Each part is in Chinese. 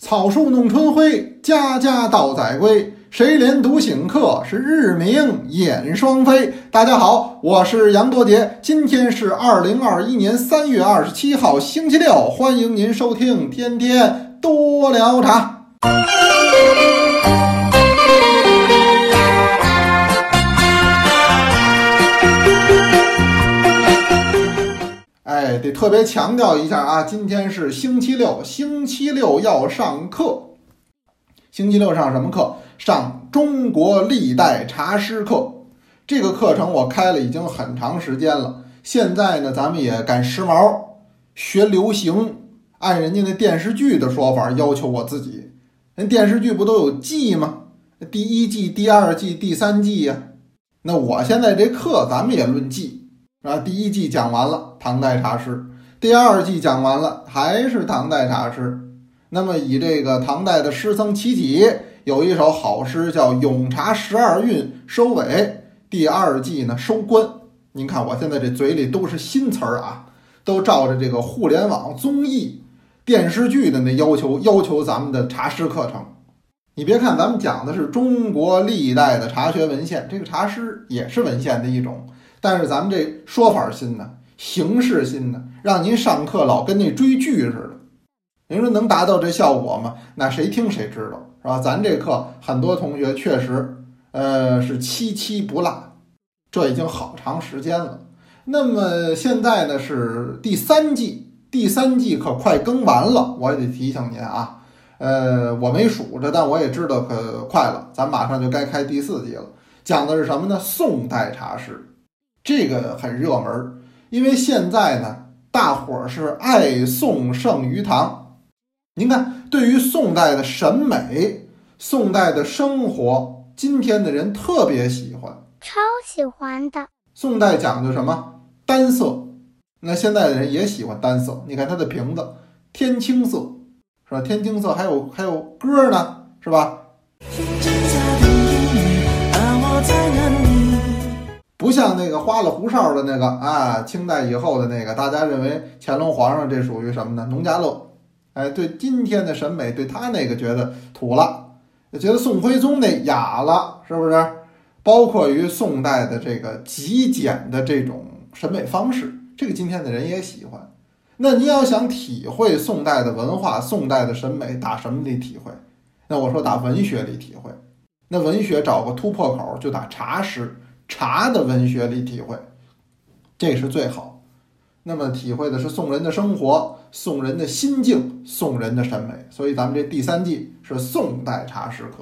草树弄春晖，家家道载归。谁怜独醒客？是日明眼双飞。大家好，我是杨多杰，今天是二零二一年三月二十七号，星期六，欢迎您收听天天多聊茶。得特别强调一下啊，今天是星期六，星期六要上课。星期六上什么课？上中国历代茶诗课。这个课程我开了已经很长时间了。现在呢，咱们也赶时髦，学流行，按人家那电视剧的说法要求我自己。人电视剧不都有季吗？第一季、第二季、第三季呀。那我现在这课咱们也论季。啊，第一季讲完了唐代茶诗，第二季讲完了还是唐代茶诗。那么以这个唐代的诗僧齐己有一首好诗叫《咏茶十二韵》收尾，第二季呢收官。您看我现在这嘴里都是新词儿啊，都照着这个互联网综艺、电视剧的那要求要求咱们的茶诗课程。你别看咱们讲的是中国历代的茶学文献，这个茶诗也是文献的一种。但是咱们这说法新呢，形式新呢，让您上课老跟那追剧似的。您说能达到这效果吗？那谁听谁知道，是吧？咱这课很多同学确实，呃，是期期不落，这已经好长时间了。那么现在呢是第三季，第三季可快更完了，我也得提醒您啊，呃，我没数着，但我也知道可快了，咱马上就该开第四季了。讲的是什么呢？宋代茶室。这个很热门，因为现在呢，大伙儿是爱宋胜于唐。您看，对于宋代的审美、宋代的生活，今天的人特别喜欢，超喜欢的。宋代讲究什么？单色。那现在的人也喜欢单色。你看它的瓶子，天青色，是吧？天青色还有还有歌呢，是吧？不像那个花里胡哨的那个啊，清代以后的那个，大家认为乾隆皇上这属于什么呢？农家乐。哎，对今天的审美，对他那个觉得土了，觉得宋徽宗那雅了，是不是？包括于宋代的这个极简的这种审美方式，这个今天的人也喜欢。那你要想体会宋代的文化、宋代的审美，打什么里体会？那我说打文学里体会。那文学找个突破口，就打茶诗。茶的文学里体会，这是最好。那么体会的是宋人的生活、宋人的心境、宋人的审美。所以咱们这第三季是宋代茶诗课。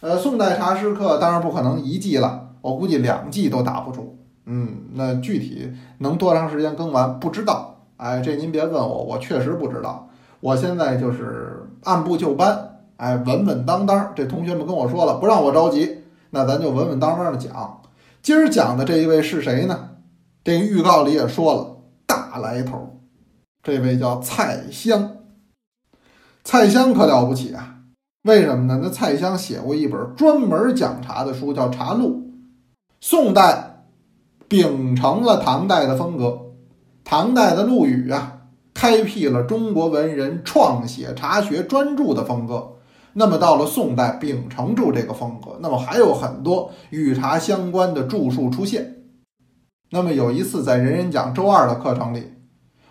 呃，宋代茶诗课当然不可能一季了，我估计两季都打不住。嗯，那具体能多长时间更完不知道。哎，这您别问我，我确实不知道。我现在就是按部就班，哎，稳稳当当。这同学们跟我说了，不让我着急，那咱就稳稳当当的讲。今儿讲的这一位是谁呢？这预告里也说了，大来头。这位叫蔡襄。蔡襄可了不起啊！为什么呢？那蔡襄写过一本专门讲茶的书，叫《茶录》。宋代秉承了唐代的风格，唐代的陆羽啊，开辟了中国文人创写茶学专著的风格。那么到了宋代，秉承住这个风格，那么还有很多与茶相关的著述出现。那么有一次在人人讲周二的课程里，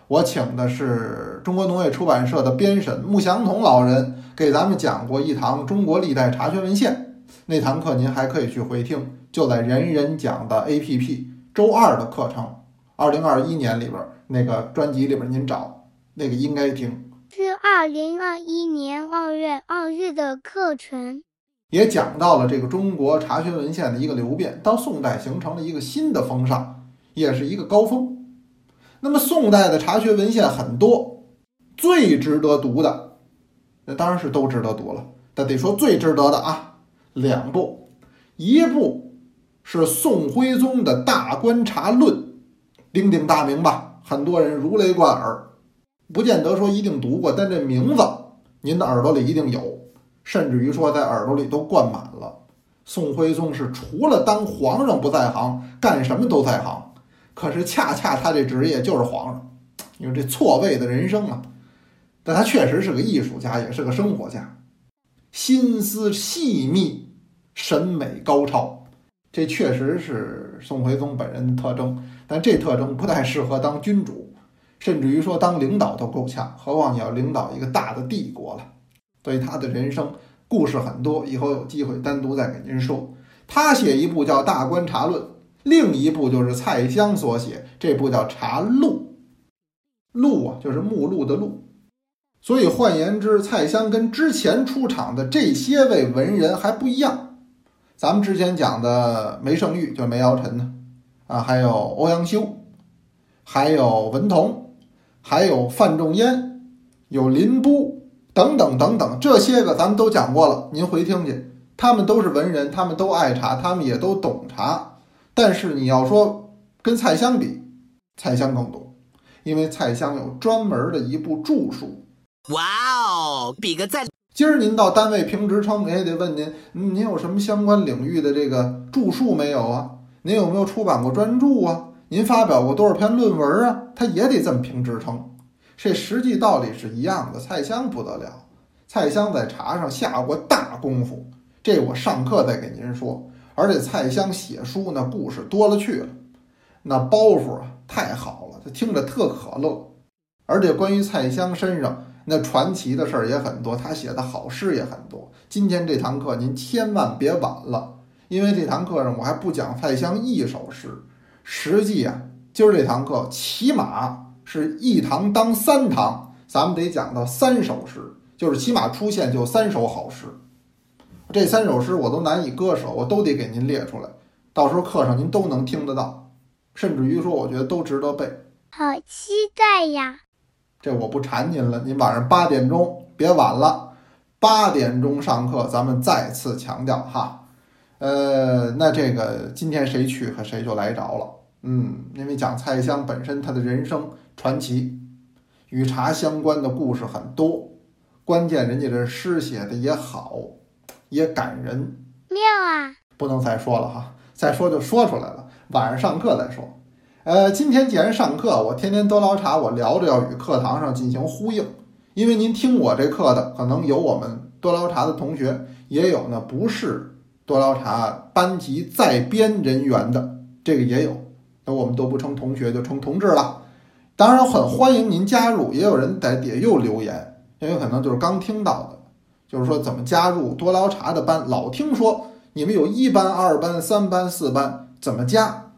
我请的是中国农业出版社的编审穆祥同老人，给咱们讲过一堂中国历代茶学文献。那堂课您还可以去回听，就在人人讲的 APP 周二的课程，二零二一年里边那个专辑里边您找那个应该听。是二零二一年二月二日的课程，也讲到了这个中国茶学文献的一个流变，到宋代形成了一个新的风尚，也是一个高峰。那么宋代的茶学文献很多，最值得读的，那当然是都值得读了，但得说最值得的啊，两部，一部是宋徽宗的大观茶论，鼎鼎大名吧，很多人如雷贯耳。不见得说一定读过，但这名字您的耳朵里一定有，甚至于说在耳朵里都灌满了。宋徽宗是除了当皇上不在行，干什么都在行。可是恰恰他这职业就是皇上，你说这错位的人生啊！但他确实是个艺术家，也是个生活家，心思细密，审美高超，这确实是宋徽宗本人的特征。但这特征不太适合当君主，甚至于说当领导都够呛，何况你要领导一个大的帝国了。所以他的人生故事很多，以后有机会单独再给您说。他写一部叫《大观察论》，另一部就是蔡襄所写，这部叫《茶录》。录啊，就是目录的录。所以换言之，蔡襄跟之前出场的这些位文人还不一样。咱们之前讲的梅圣玉，就是梅尧臣呢，啊，还有欧阳修，还有文同，还有范仲淹，有林逋等等等等，这些个咱们都讲过了，您回听去。他们都是文人，他们都爱茶，他们也都懂茶。但是你要说跟蔡襄比，蔡襄更懂，因为蔡襄有专门的一部著述。哇哦，比个赞！今儿您到单位评职称，也得问您，您有什么相关领域的这个著述没有啊？您有没有出版过专著啊？您发表过多少篇论文啊？他也得这么评职称。这实际道理是一样的。蔡襄不得了，蔡襄在茶上下过大功夫。这我上课再给您说，而且蔡襄写书那故事多了去了，那包袱啊太好了，他听着特可乐。而且关于蔡襄身上那传奇的事儿也很多，他写的好诗也很多。今天这堂课您千万别晚了，因为这堂课上我还不讲蔡襄一首诗，实际啊，今儿这堂课起码是一堂当三堂，咱们得讲到三首诗，就是起码出现就三首好诗。这三首诗我都难以割舍，我都得给您列出来，到时候课上您都能听得到，甚至于说我觉得都值得背。好期待呀！这我不缠您了，您晚上八点钟别晚了，八点钟上课，咱们再次强调哈。呃，那这个今天谁去和谁就来着了，嗯，因为讲蔡襄本身他的人生传奇，与茶相关的故事很多，关键人家这诗写的也好。也感人，妙啊！不能再说了哈，再说就说出来了。晚上上课再说。呃，今天既然上课，我天天多聊茶，我聊着要与课堂上进行呼应。因为您听我这课的，可能有我们多聊茶的同学，也有呢不是多聊茶班级在编人员的，这个也有。那我们都不称同学，就称同志了。当然很欢迎您加入，也有人在底下又留言，因为可能就是刚听到的。就是说，怎么加入多聊茶的班？老听说你们有一班、二班、三班、四班，怎么加？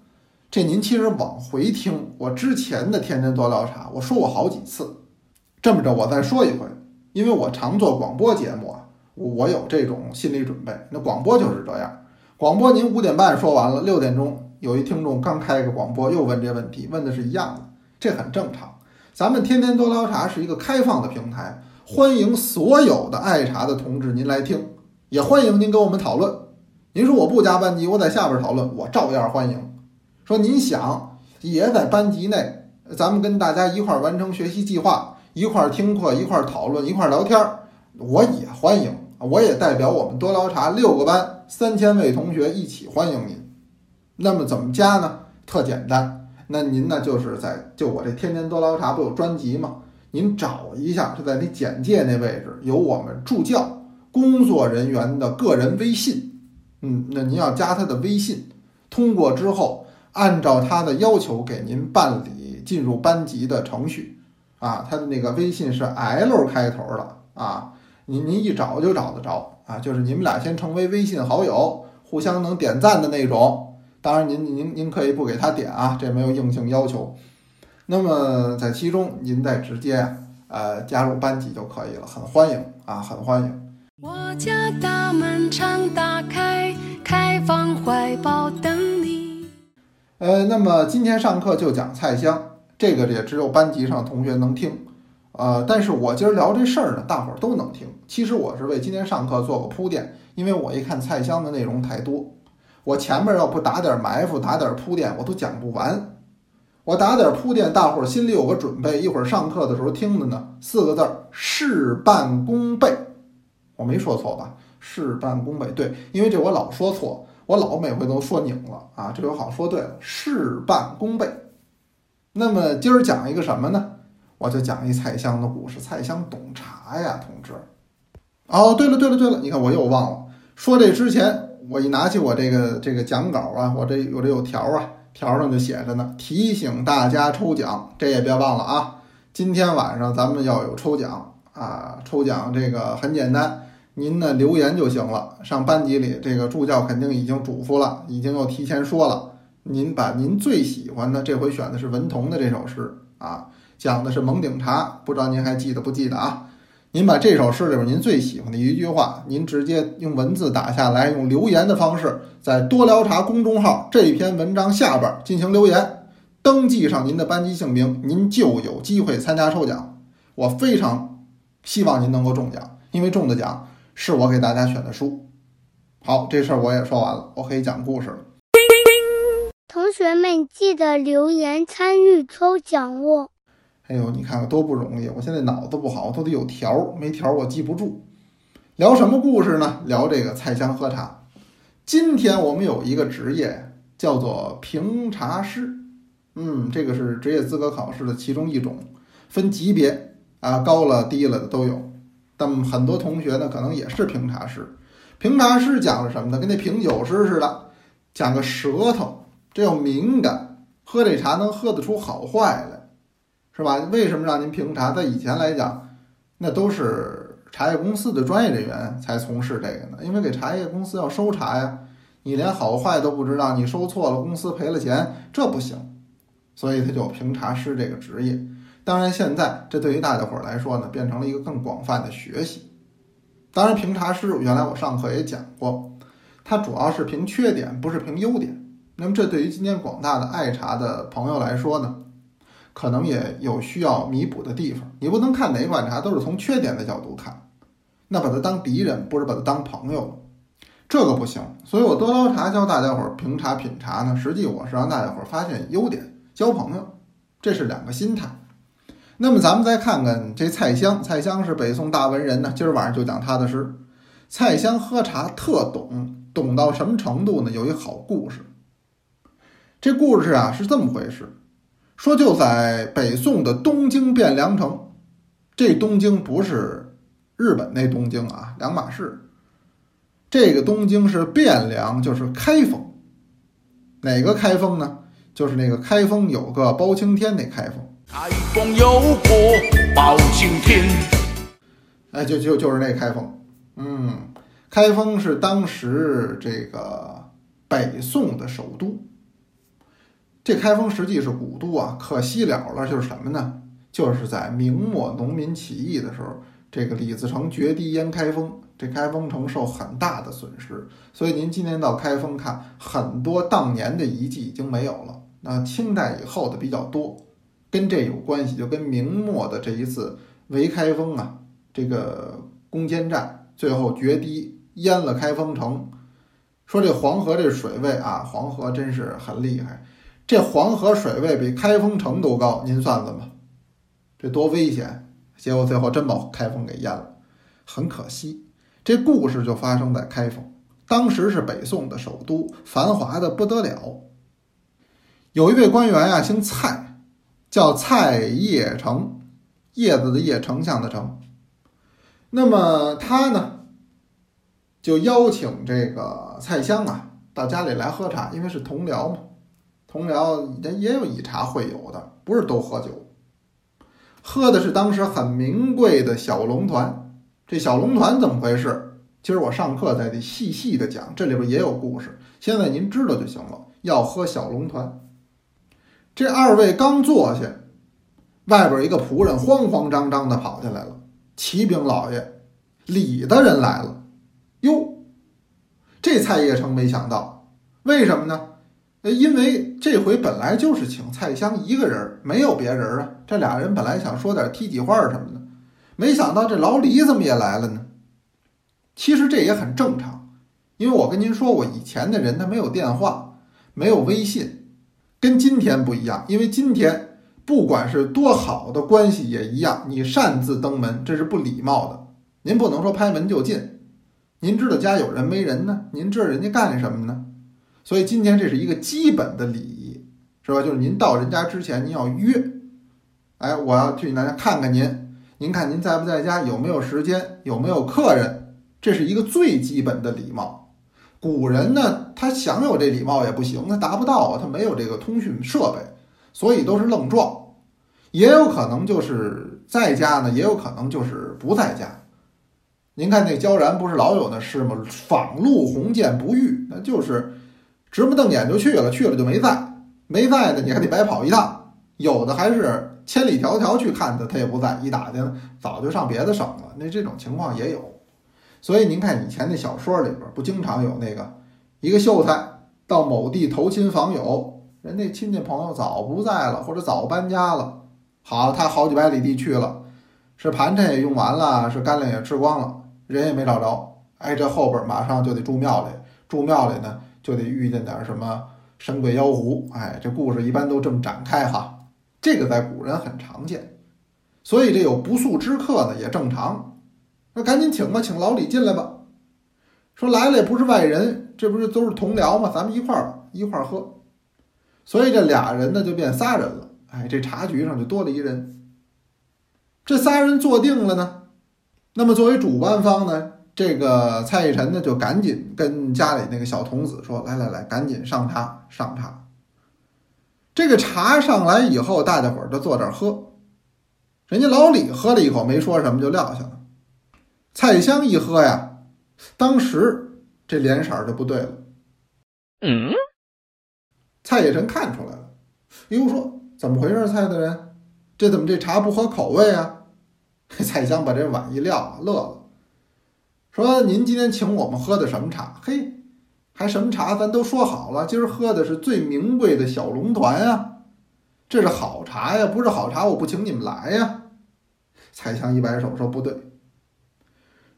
这您其实往回听我之前的天天多聊茶，我说过好几次。这么着，我再说一回，因为我常做广播节目啊，我有这种心理准备。那广播就是这样，广播您五点半说完了，六点钟有一听众刚开一个广播又问这问题，问的是一样的，这很正常。咱们天天多聊茶是一个开放的平台。欢迎所有的爱茶的同志您来听，也欢迎您跟我们讨论。您说我不加班级，我在下边讨论，我照样欢迎。说您想也在班级内，咱们跟大家一块完成学习计划，一块听课，一块讨论，一块聊天，我也欢迎。我也代表我们多聊茶六个班三千位同学一起欢迎您。那么怎么加呢？特简单，那您呢就是在就我这天天多聊茶不有专辑吗？您找一下，就在你简介那位置有我们助教工作人员的个人微信，嗯，那您要加他的微信，通过之后按照他的要求给您办理进入班级的程序，啊，他的那个微信是 L 开头的。啊，您您一找就找得着。啊，就是你们俩先成为微信好友，互相能点赞的那种，当然您您您可以不给他点啊，这没有硬性要求。那么在其中，您再直接呃加入班级就可以了，很欢迎啊，很欢迎。我家大门常打开，开放怀抱等你。呃，那么今天上课就讲菜香，这个也只有班级上同学能听，呃，但是我今儿聊这事儿呢，大伙儿都能听。其实我是为今天上课做个铺垫，因为我一看菜香的内容太多，我前面要不打点埋伏，打点铺垫，我都讲不完。我打点铺垫，大伙儿心里有个准备。一会儿上课的时候听的呢，四个字儿：事半功倍。我没说错吧？事半功倍，对，因为这我老说错，我老每回都说拧了啊。这回好说对了，事半功倍。那么今儿讲一个什么呢？我就讲一蔡襄的故事。蔡襄懂茶呀，同志。哦，对了对了对了，你看我又忘了说这之前，我一拿起我这个这个讲稿啊，我这我这有条啊，条上就写着呢，提醒大家抽奖，这也别忘了啊。今天晚上咱们要有抽奖啊，抽奖这个很简单，您呢留言就行了。上班级里，这个助教肯定已经嘱咐了，已经又提前说了，您把您最喜欢的，这回选的是文同的这首诗啊，讲的是蒙顶茶，不知道您还记得不记得啊？您把这首诗里边您最喜欢的一句话，您直接用文字打下来，用留言的方式，在多聊茶公众号这篇文章下边进行留言，登记上您的班级姓名，您就有机会参加抽奖。我非常希望您能够中奖，因为中的奖是我给大家选的书。好，这事儿我也说完了，我可以讲故事了。同学们记得留言参与抽奖哦。哎呦，你看看多不容易！我现在脑子不好，都得有条，没条我记不住。聊什么故事呢？聊这个菜香喝茶。今天我们有一个职业叫做评茶师，嗯，这个是职业资格考试的其中一种，分级别啊，高了低了的都有。但很多同学呢，可能也是评茶师。评茶师讲的什么呢？跟那评酒师似的，讲个舌头，这要敏感，喝这茶能喝得出好坏来。是吧？为什么让您评茶？在以前来讲，那都是茶叶公司的专业人员才从事这个呢。因为给茶叶公司要收茶呀，你连好坏都不知道，你收错了，公司赔了钱，这不行。所以他就评茶师这个职业。当然，现在这对于大家伙儿来说呢，变成了一个更广泛的学习。当然，评茶师原来我上课也讲过，它主要是评缺点，不是评优点。那么，这对于今天广大的爱茶的朋友来说呢？可能也有需要弥补的地方，你不能看哪款茶都是从缺点的角度看，那把它当敌人，不是把它当朋友了，这个不行。所以我多捞茶教大家伙儿评茶品茶呢，实际我是让大家伙儿发现优点，交朋友，这是两个心态。那么咱们再看看这蔡襄，蔡襄是北宋大文人呢，今儿晚上就讲他的诗。蔡襄喝茶特懂，懂到什么程度呢？有一好故事。这故事啊是这么回事。说就在北宋的东京汴梁城，这东京不是日本那东京啊，两码事。这个东京是汴梁，就是开封。哪个开封呢？就是那个开封有个包青天那开封。开封有个包青天，哎，就就就是那开封。嗯，开封是当时这个北宋的首都。这开封实际是古都啊，可惜了了，就是什么呢？就是在明末农民起义的时候，这个李自成决堤淹开封，这开封城受很大的损失。所以您今天到开封看，很多当年的遗迹已经没有了。那清代以后的比较多，跟这有关系，就跟明末的这一次围开封啊，这个攻坚战最后决堤淹了开封城。说这黄河这水位啊，黄河真是很厉害。这黄河水位比开封城都高，您算算吧，这多危险！结果最后真把开封给淹了，很可惜。这故事就发生在开封，当时是北宋的首都，繁华的不得了。有一位官员啊，姓蔡，叫蔡邺成，叶子的叶，丞相的丞。那么他呢，就邀请这个蔡襄啊到家里来喝茶，因为是同僚嘛。同僚也也有以茶会友的，不是都喝酒，喝的是当时很名贵的小龙团。这小龙团怎么回事？今儿我上课再得细细的讲，这里边也有故事。现在您知道就行了。要喝小龙团，这二位刚坐下，外边一个仆人慌慌张张的跑进来了。启禀老爷，李大人来了。哟，这蔡邺城没想到，为什么呢？呃，因为这回本来就是请蔡襄一个人，没有别人啊。这俩人本来想说点体己话什么的，没想到这老李怎么也来了呢？其实这也很正常，因为我跟您说过，以前的人他没有电话，没有微信，跟今天不一样。因为今天不管是多好的关系也一样，你擅自登门这是不礼貌的。您不能说拍门就进，您知道家有人没人呢？您知道人家干什么呢？所以今天这是一个基本的礼仪，是吧？就是您到人家之前，您要约，哎，我要去咱家看看您，您看您在不在家，有没有时间，有没有客人，这是一个最基本的礼貌。古人呢，他想有这礼貌也不行，他达不到啊，他没有这个通讯设备，所以都是愣撞。也有可能就是在家呢，也有可能就是不在家。您看那焦然不是老有那诗吗？访路鸿渐不遇，那就是直不瞪眼就去了，去了就没在，没在的你还得白跑一趟。有的还是千里迢迢去看他，他也不在，一打听早就上别的省了。那这种情况也有。所以您看以前那小说里边不经常有那个一个秀才到某地投亲访友，人家亲戚朋友早不在了，或者早搬家了。好，他好几百里地去了，是盘缠也用完了，是干粮也吃光了，人也没找着。哎，这后边马上就得住庙里，住庙里呢就得遇见点什么神鬼妖狐。哎，这故事一般都这么展开哈。这个在古人很常见，所以这有不速之客呢也正常。那赶紧请吧，请老李进来吧。说来了也不是外人，这不是都是同僚吗？咱们一块儿一块儿喝。所以这俩人呢就变仨人了。哎，这茶局上就多了一人。这仨人坐定了呢，那么作为主办方呢，这个蔡义臣呢就赶紧跟家里那个小童子说：“来来来，赶紧上茶上茶。”这个茶上来以后，大家伙儿就坐这儿喝。人家老李喝了一口，没说什么就撂下了。蔡襄一喝呀，当时这脸色就不对了。嗯，蔡义臣看出来了，哟说。怎么回事，蔡大人？这怎么这茶不合口味啊？蔡襄把这碗一撂，乐了，说：“您今天请我们喝的什么茶？嘿，还什么茶？咱都说好了，今儿喝的是最名贵的小龙团呀，这是好茶呀，不是好茶我不请你们来呀。”蔡襄一摆手说：“不对，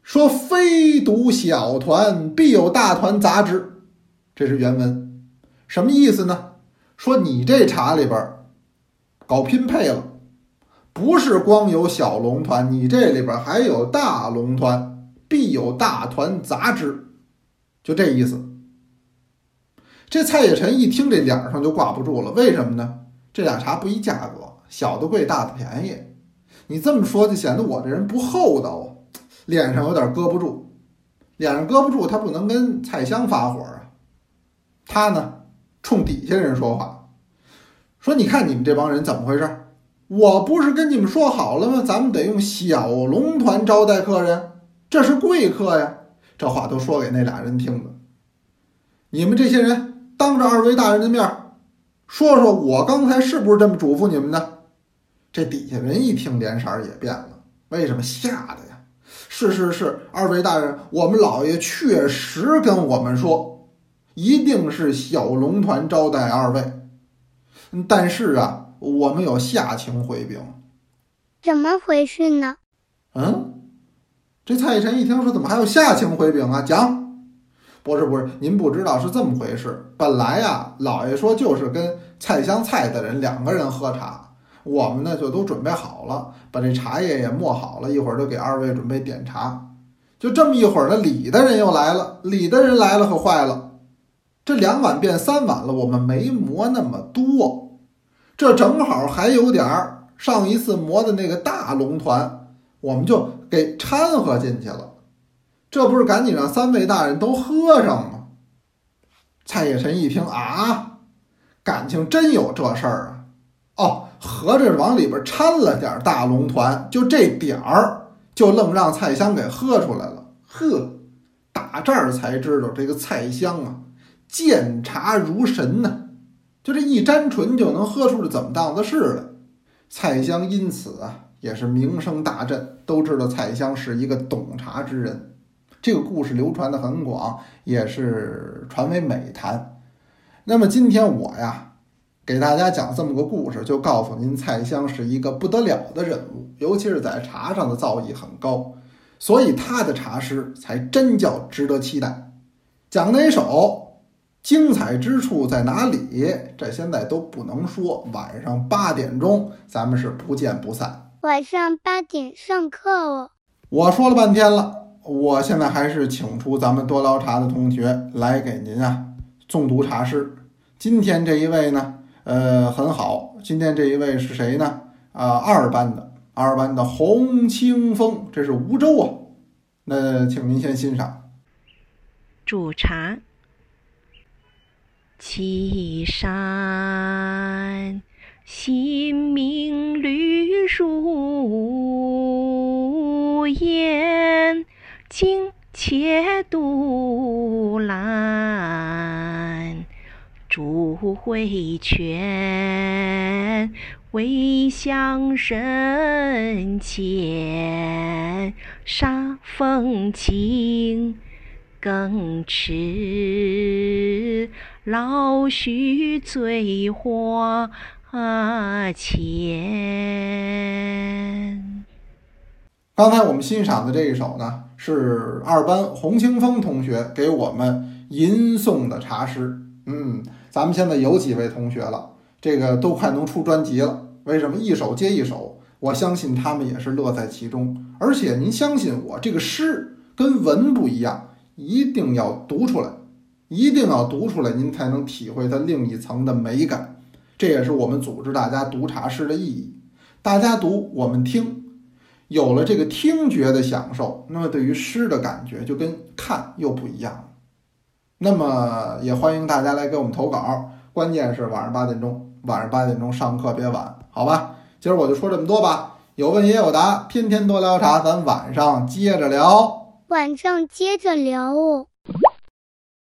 说非独小团，必有大团杂之。”这是原文，什么意思呢？说你这茶里边。搞拼配了，不是光有小龙团，你这里边还有大龙团，必有大团杂之，就这意思。这蔡野臣一听，这脸上就挂不住了。为什么呢？这俩茶不一价格，小的贵，大的便宜。你这么说，就显得我这人不厚道啊，脸上有点搁不住。脸上搁不住，他不能跟蔡襄发火啊。他呢，冲底下人说话。说，你看你们这帮人怎么回事？我不是跟你们说好了吗？咱们得用小龙团招待客人，这是贵客呀。这话都说给那俩人听的。你们这些人当着二位大人的面说说，我刚才是不是这么嘱咐你们的？这底下人一听，脸色也变了。为什么吓的呀？是是是，二位大人，我们老爷确实跟我们说，一定是小龙团招待二位。但是啊，我们有下情回禀。怎么回事呢？嗯，这蔡臣一听说，怎么还有下情回禀啊？讲，不是不是，您不知道是这么回事。本来呀，老爷说就是跟蔡襄蔡的人两个人喝茶，我们呢就都准备好了，把这茶叶也磨好了，一会儿就给二位准备点茶。就这么一会儿呢，李的人又来了，李的人来了可坏了，这两碗变三碗了，我们没磨那么多。这正好还有点儿上一次磨的那个大龙团，我们就给掺和进去了。这不是赶紧让三位大人都喝上吗？蔡野臣一听啊，感情真有这事儿啊！哦，合着往里边掺了点大龙团，就这点儿就愣让蔡襄给喝出来了。呵，打这儿才知道这个蔡襄啊，见茶如神呐。就这一沾唇就能喝出来怎么档子事来，蔡襄因此啊也是名声大振，都知道蔡襄是一个懂茶之人。这个故事流传的很广，也是传为美谈。那么今天我呀给大家讲这么个故事，就告诉您蔡襄是一个不得了的人物，尤其是在茶上的造诣很高，所以他的茶诗才真叫值得期待。讲哪首？精彩之处在哪里？这现在都不能说。晚上八点钟，咱们是不见不散。晚上八点上课哦。我说了半天了，我现在还是请出咱们多捞茶的同学来给您啊诵读茶诗。今天这一位呢，呃，很好。今天这一位是谁呢？啊二班的二班的《洪清风》，这是梧州啊。那请您先欣赏。煮茶，岐山新明绿如烟，惊且独兰。竹回泉，微香深浅，沙风清。更持老许醉花前。刚才我们欣赏的这一首呢，是二班洪清风同学给我们吟诵的茶诗。嗯，咱们现在有几位同学了，这个都快能出专辑了。为什么一首接一首？我相信他们也是乐在其中。而且您相信我，这个诗跟文不一样。一定要读出来，一定要读出来，您才能体会它另一层的美感。这也是我们组织大家读茶诗的意义。大家读，我们听，有了这个听觉的享受，那么对于诗的感觉就跟看又不一样。那么也欢迎大家来给我们投稿，关键是晚上八点钟，晚上八点钟上课别晚，好吧？今儿我就说这么多吧，有问也有答，天天多聊茶，咱晚上接着聊。晚上接着聊哦。